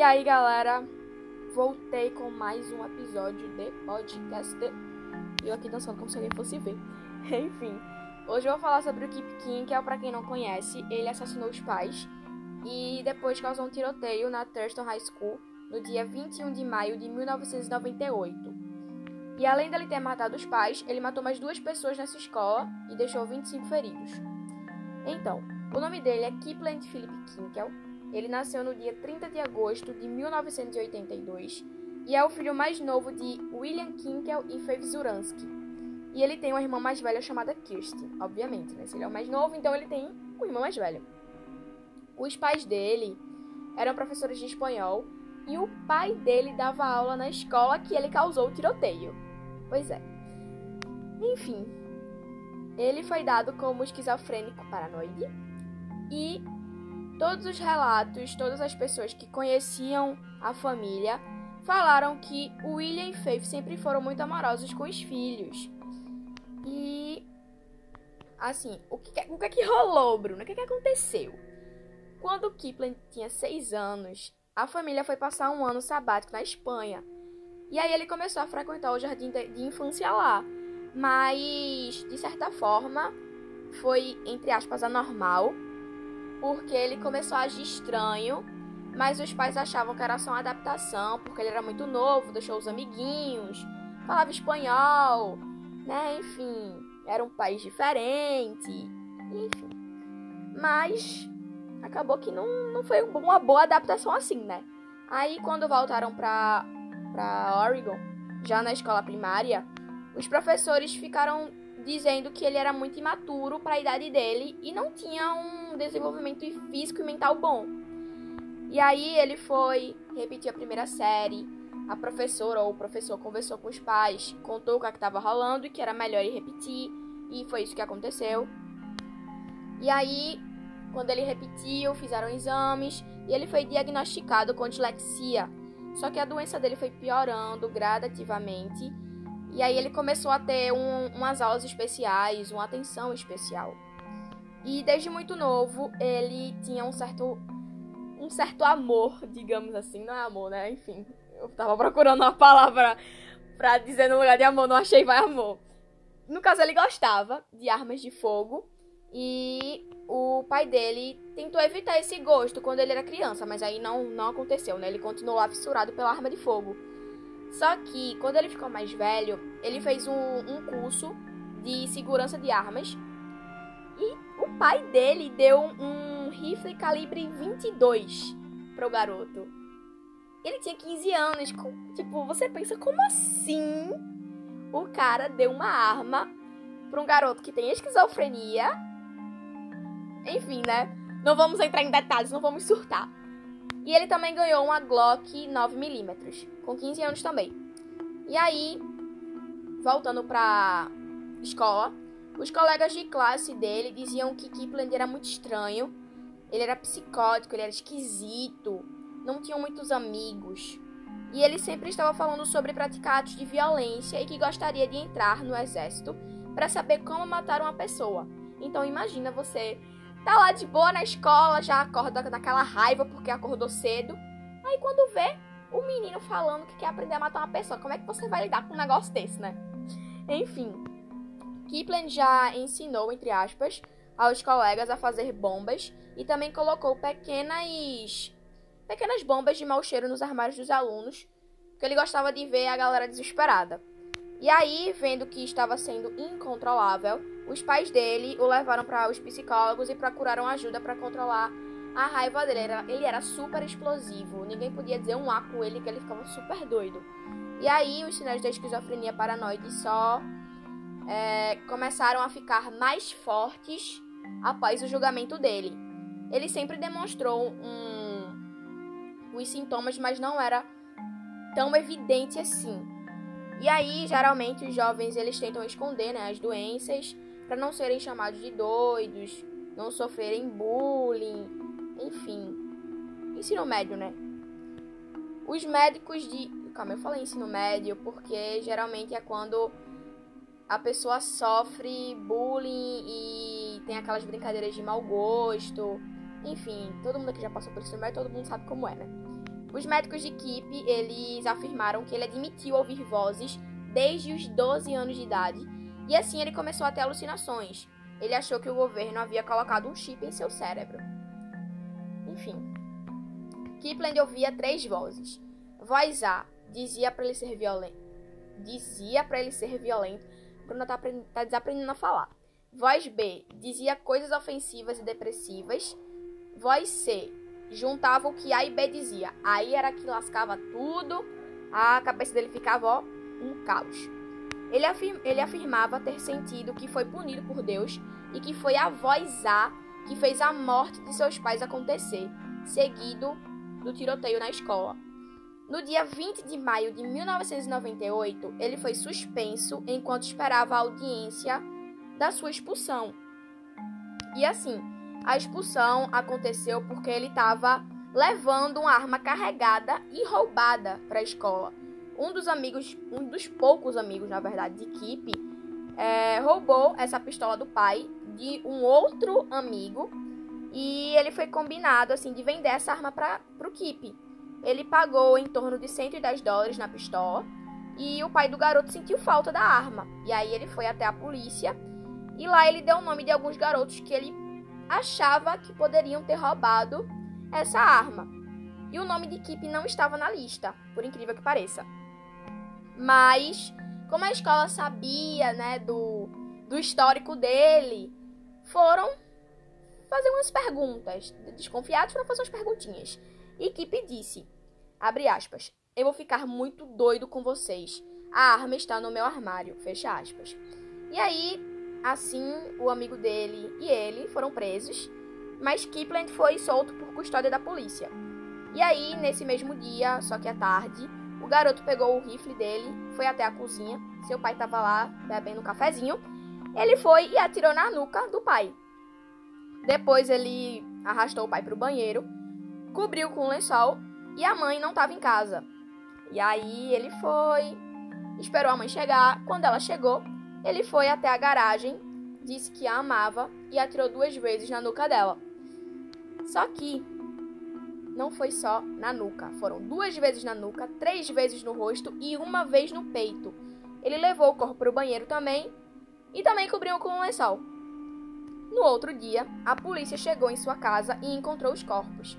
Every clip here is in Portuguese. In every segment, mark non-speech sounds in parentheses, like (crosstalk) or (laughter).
E aí, galera, voltei com mais um episódio de podcast. Eu aqui dançando como se alguém fosse ver. (laughs) Enfim, hoje eu vou falar sobre o Kip King, que é para quem não conhece, ele assassinou os pais e depois causou um tiroteio na Thurston High School no dia 21 de maio de 1998. E além dele ter matado os pais, ele matou mais duas pessoas nessa escola e deixou 25 feridos. Então, o nome dele é Kipland Philip Kinkel ele nasceu no dia 30 de agosto de 1982 e é o filho mais novo de William Kinkel e Faith Zuransky. E ele tem uma irmã mais velha chamada Kirsten, obviamente, né? Se ele é o mais novo, então ele tem uma irmã mais velha. Os pais dele eram professores de espanhol e o pai dele dava aula na escola que ele causou o tiroteio. Pois é. Enfim, ele foi dado como esquizofrênico paranoide e Todos os relatos, todas as pessoas que conheciam a família falaram que William e Faith sempre foram muito amorosos com os filhos. E assim, o que, o que é que rolou, Bruno? O que, é que aconteceu? Quando Kipling tinha seis anos, a família foi passar um ano sabático na Espanha. E aí ele começou a frequentar o jardim de infância lá. Mas, de certa forma, foi, entre aspas, anormal porque ele começou a agir estranho, mas os pais achavam que era só uma adaptação, porque ele era muito novo, deixou os amiguinhos, falava espanhol, né? Enfim, era um país diferente, enfim. Mas acabou que não, não foi uma boa adaptação assim, né? Aí quando voltaram pra, pra Oregon, já na escola primária, os professores ficaram dizendo que ele era muito imaturo para a idade dele e não tinha um desenvolvimento físico e mental bom. E aí ele foi repetir a primeira série. A professora ou o professor conversou com os pais, contou o que é estava rolando e que era melhor ele repetir, e foi isso que aconteceu. E aí, quando ele repetiu, fizeram exames e ele foi diagnosticado com dislexia. Só que a doença dele foi piorando gradativamente e aí ele começou a ter um, umas aulas especiais, uma atenção especial. E desde muito novo ele tinha um certo um certo amor, digamos assim, não é amor, né? Enfim, eu tava procurando uma palavra pra dizer no lugar de amor, não achei vai amor. No caso ele gostava de armas de fogo e o pai dele tentou evitar esse gosto quando ele era criança, mas aí não não aconteceu, né? Ele continuou lá fissurado pela arma de fogo. Só que, quando ele ficou mais velho, ele fez um, um curso de segurança de armas. E o pai dele deu um, rifle calibre 22 pro garoto. Ele tinha 15 anos. Tipo, você pensa, como assim o cara deu uma arma pra um garoto que tem esquizofrenia? Enfim, né? Não vamos entrar em detalhes, não vamos surtar. E ele também ganhou uma Glock 9mm, com 15 anos também. E aí, voltando pra escola, os colegas de classe dele diziam que Kipling era muito estranho, ele era psicótico, ele era esquisito, não tinha muitos amigos. E ele sempre estava falando sobre praticar atos de violência e que gostaria de entrar no exército para saber como matar uma pessoa. Então imagina você Tá lá de boa na escola, já acorda naquela raiva porque acordou cedo. Aí quando vê o menino falando que quer aprender a matar uma pessoa, como é que você vai lidar com um negócio desse, né? Enfim, Kipling já ensinou, entre aspas, aos colegas a fazer bombas e também colocou pequenas pequenas bombas de mau cheiro nos armários dos alunos, porque ele gostava de ver a galera desesperada. E aí, vendo que estava sendo incontrolável, os pais dele o levaram para os psicólogos e procuraram ajuda para controlar a raiva dele. Ele era super explosivo, ninguém podia dizer um A com ele que ele ficava super doido. E aí, os sinais da esquizofrenia paranoide só é, começaram a ficar mais fortes após o julgamento dele. Ele sempre demonstrou um, os sintomas, mas não era tão evidente assim. E aí, geralmente, os jovens eles tentam esconder né, as doenças para não serem chamados de doidos, não sofrerem bullying, enfim. Ensino médio, né? Os médicos de. Calma, eu falei ensino médio porque geralmente é quando a pessoa sofre bullying e tem aquelas brincadeiras de mau gosto. Enfim, todo mundo que já passou por ensino médio, todo mundo sabe como é, né? Os médicos de Kip, eles afirmaram que ele admitiu ouvir vozes desde os 12 anos de idade e assim ele começou a ter alucinações. Ele achou que o governo havia colocado um chip em seu cérebro. Enfim. Kipling ouvia três vozes. Voz A dizia para ele ser violento. Dizia para ele ser violento. Bruna tá, tá desaprendendo a falar. Voz B dizia coisas ofensivas e depressivas. Voz C juntava o que A e B dizia. Aí era que lascava tudo. A cabeça dele ficava, ó, um caos. Ele, afirma, ele afirmava ter sentido que foi punido por Deus e que foi a voz A que fez a morte de seus pais acontecer, seguido do tiroteio na escola. No dia 20 de maio de 1998, ele foi suspenso enquanto esperava a audiência da sua expulsão. E assim, a expulsão aconteceu porque ele estava levando uma arma carregada e roubada para a escola um dos amigos, um dos poucos amigos, na verdade, de Kip, é, roubou essa pistola do pai de um outro amigo e ele foi combinado assim de vender essa arma para o Kip. Ele pagou em torno de 110 dólares na pistola e o pai do garoto sentiu falta da arma. E aí ele foi até a polícia e lá ele deu o nome de alguns garotos que ele achava que poderiam ter roubado essa arma. E o nome de Kip não estava na lista, por incrível que pareça. Mas, como a escola sabia, né, do, do histórico dele, foram fazer umas perguntas. Desconfiados foram fazer umas perguntinhas. E Kip disse, abre aspas, eu vou ficar muito doido com vocês. A arma está no meu armário, fecha aspas. E aí, assim, o amigo dele e ele foram presos, mas Kipland foi solto por custódia da polícia. E aí, nesse mesmo dia, só que à tarde, garoto pegou o rifle dele, foi até a cozinha. Seu pai estava lá bebendo um cafezinho. Ele foi e atirou na nuca do pai. Depois ele arrastou o pai para o banheiro, cobriu com um lençol e a mãe não estava em casa. E aí ele foi, esperou a mãe chegar. Quando ela chegou, ele foi até a garagem, disse que a amava e atirou duas vezes na nuca dela. Só que não foi só na nuca, foram duas vezes na nuca, três vezes no rosto e uma vez no peito. Ele levou o corpo para o banheiro também e também cobriu com um lençol. No outro dia, a polícia chegou em sua casa e encontrou os corpos.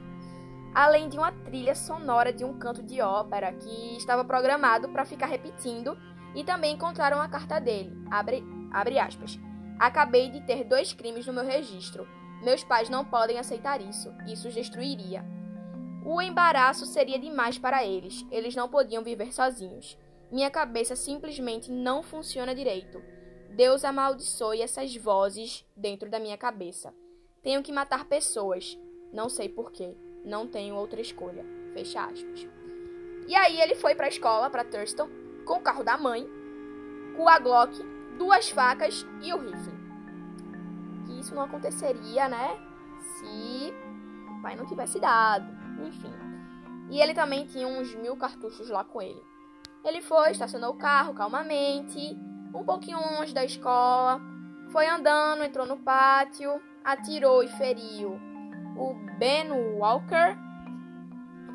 Além de uma trilha sonora de um canto de ópera que estava programado para ficar repetindo, e também encontraram a carta dele. Abre, abre aspas. Acabei de ter dois crimes no meu registro. Meus pais não podem aceitar isso. Isso os destruiria. O embaraço seria demais para eles. Eles não podiam viver sozinhos. Minha cabeça simplesmente não funciona direito. Deus amaldiçoe essas vozes dentro da minha cabeça. Tenho que matar pessoas. Não sei porquê. Não tenho outra escolha. Fecha aspas. E aí ele foi para a escola, para Thurston, com o carro da mãe, com a Glock, duas facas e o rifle. Que isso não aconteceria, né? Se o pai não tivesse dado enfim. E ele também tinha uns mil cartuchos lá com ele. Ele foi, estacionou o carro calmamente, um pouquinho longe da escola, foi andando, entrou no pátio, atirou e feriu o Ben Walker.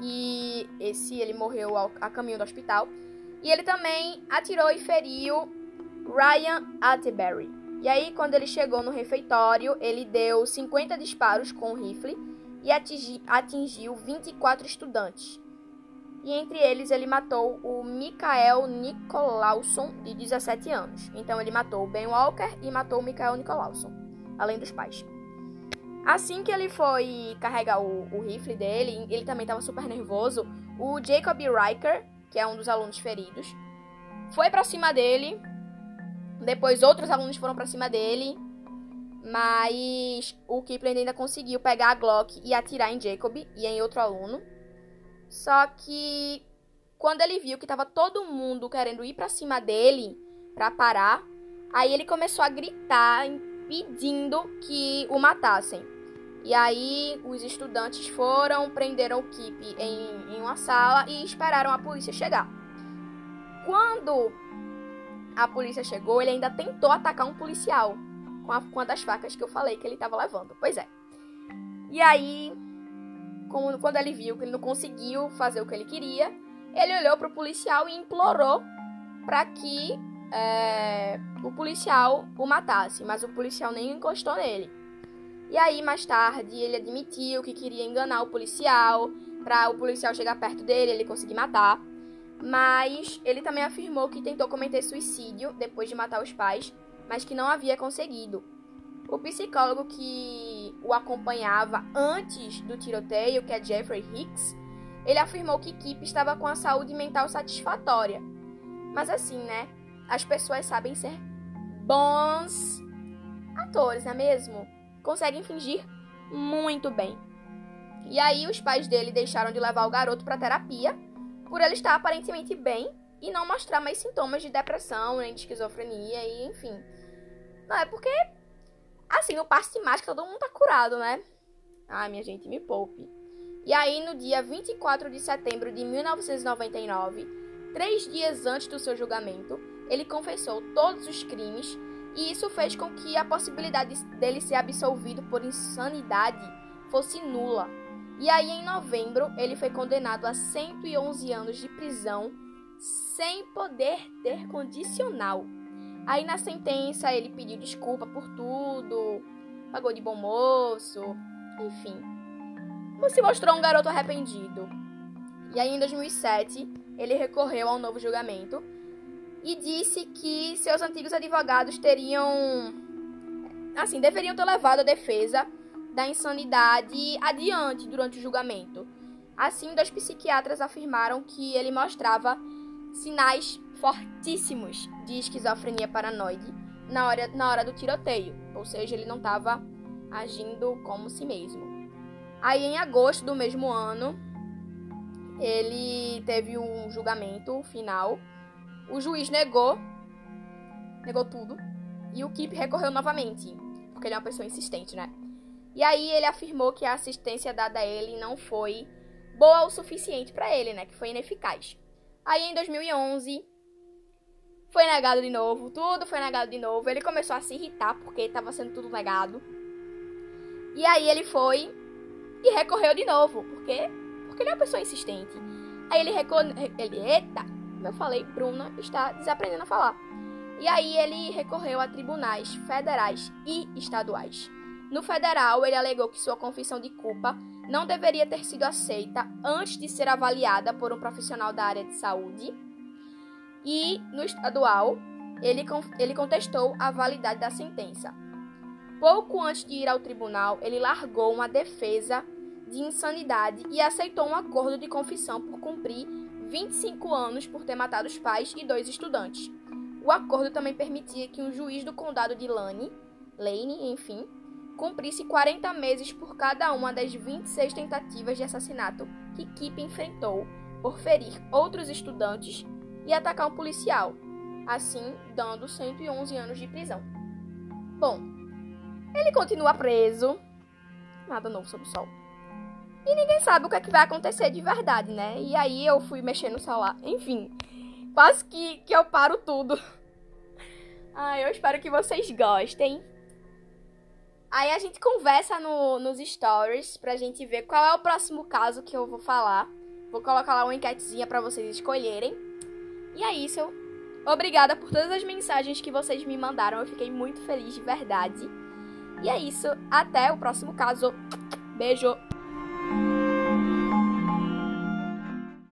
E esse ele morreu a caminho do hospital. E ele também atirou e feriu Ryan Atterbury. E aí, quando ele chegou no refeitório, ele deu 50 disparos com o rifle e atingi, atingiu 24 estudantes. E entre eles ele matou o Michael Nicolausson, de 17 anos. Então ele matou o Ben Walker e matou o Michael Nicolausson, além dos pais. Assim que ele foi carregar o, o rifle dele, ele também estava super nervoso. O Jacob Riker, que é um dos alunos feridos, foi para cima dele. Depois outros alunos foram para cima dele mas o Kipling ainda conseguiu pegar a Glock e atirar em Jacob e em outro aluno. Só que quando ele viu que estava todo mundo querendo ir para cima dele para parar, aí ele começou a gritar pedindo que o matassem. E aí os estudantes foram, prenderam o Kip em, em uma sala e esperaram a polícia chegar. Quando a polícia chegou, ele ainda tentou atacar um policial com, a, com uma das facas que eu falei que ele estava levando. Pois é. E aí, quando ele viu que ele não conseguiu fazer o que ele queria, ele olhou para o policial e implorou para que é, o policial o matasse, mas o policial nem encostou nele. E aí, mais tarde, ele admitiu que queria enganar o policial, para o policial chegar perto dele e ele conseguir matar. Mas ele também afirmou que tentou cometer suicídio depois de matar os pais, mas que não havia conseguido. O psicólogo que o acompanhava antes do tiroteio, que é Jeffrey Hicks, ele afirmou que Kip estava com a saúde mental satisfatória. Mas assim, né? As pessoas sabem ser bons atores, não é mesmo? Conseguem fingir muito bem. E aí os pais dele deixaram de levar o garoto para terapia, por ele estar aparentemente bem e não mostrar mais sintomas de depressão, nem de esquizofrenia e enfim. Não é porque assim, no passe de mágica todo mundo tá curado, né? Ai, minha gente, me poupe. E aí no dia 24 de setembro de 1999, três dias antes do seu julgamento, ele confessou todos os crimes e isso fez com que a possibilidade dele ser absolvido por insanidade fosse nula. E aí, em novembro, ele foi condenado a 111 anos de prisão sem poder ter condicional. Aí, na sentença, ele pediu desculpa por tudo, pagou de bom moço, enfim. Se mostrou um garoto arrependido. E aí, em 2007, ele recorreu ao novo julgamento e disse que seus antigos advogados teriam. Assim, deveriam ter levado a defesa da insanidade adiante durante o julgamento. Assim, dois psiquiatras afirmaram que ele mostrava sinais fortíssimos de esquizofrenia paranoide na hora, na hora do tiroteio, ou seja, ele não estava agindo como si mesmo. Aí, em agosto do mesmo ano, ele teve um julgamento final. O juiz negou, negou tudo, e o Kip recorreu novamente, porque ele é uma pessoa insistente, né? E aí ele afirmou que a assistência dada a ele não foi boa o suficiente para ele, né? Que foi ineficaz. Aí em 2011 foi negado de novo, tudo foi negado de novo. Ele começou a se irritar porque estava sendo tudo negado. E aí ele foi e recorreu de novo, porque porque ele é uma pessoa insistente. Aí ele recorreu, ele, eita, como eu falei, Bruna está desaprendendo a falar. E aí ele recorreu a tribunais federais e estaduais. No federal, ele alegou que sua confissão de culpa não deveria ter sido aceita antes de ser avaliada por um profissional da área de saúde. E no estadual, ele, ele contestou a validade da sentença. Pouco antes de ir ao tribunal, ele largou uma defesa de insanidade e aceitou um acordo de confissão por cumprir 25 anos por ter matado os pais e dois estudantes. O acordo também permitia que um juiz do condado de Lane, Lane, enfim, cumprisse 40 meses por cada uma das 26 tentativas de assassinato que Kip enfrentou por ferir outros estudantes e atacar um policial, assim dando 111 anos de prisão. Bom, ele continua preso, nada novo sob o sol. E ninguém sabe o que, é que vai acontecer de verdade, né? E aí eu fui mexer no celular. Enfim, quase que, que eu paro tudo. (laughs) Ai, eu espero que vocês gostem. Aí a gente conversa no, nos stories pra gente ver qual é o próximo caso que eu vou falar. Vou colocar lá uma enquetezinha para vocês escolherem. E é isso. Obrigada por todas as mensagens que vocês me mandaram. Eu fiquei muito feliz de verdade. E é isso. Até o próximo caso. Beijo.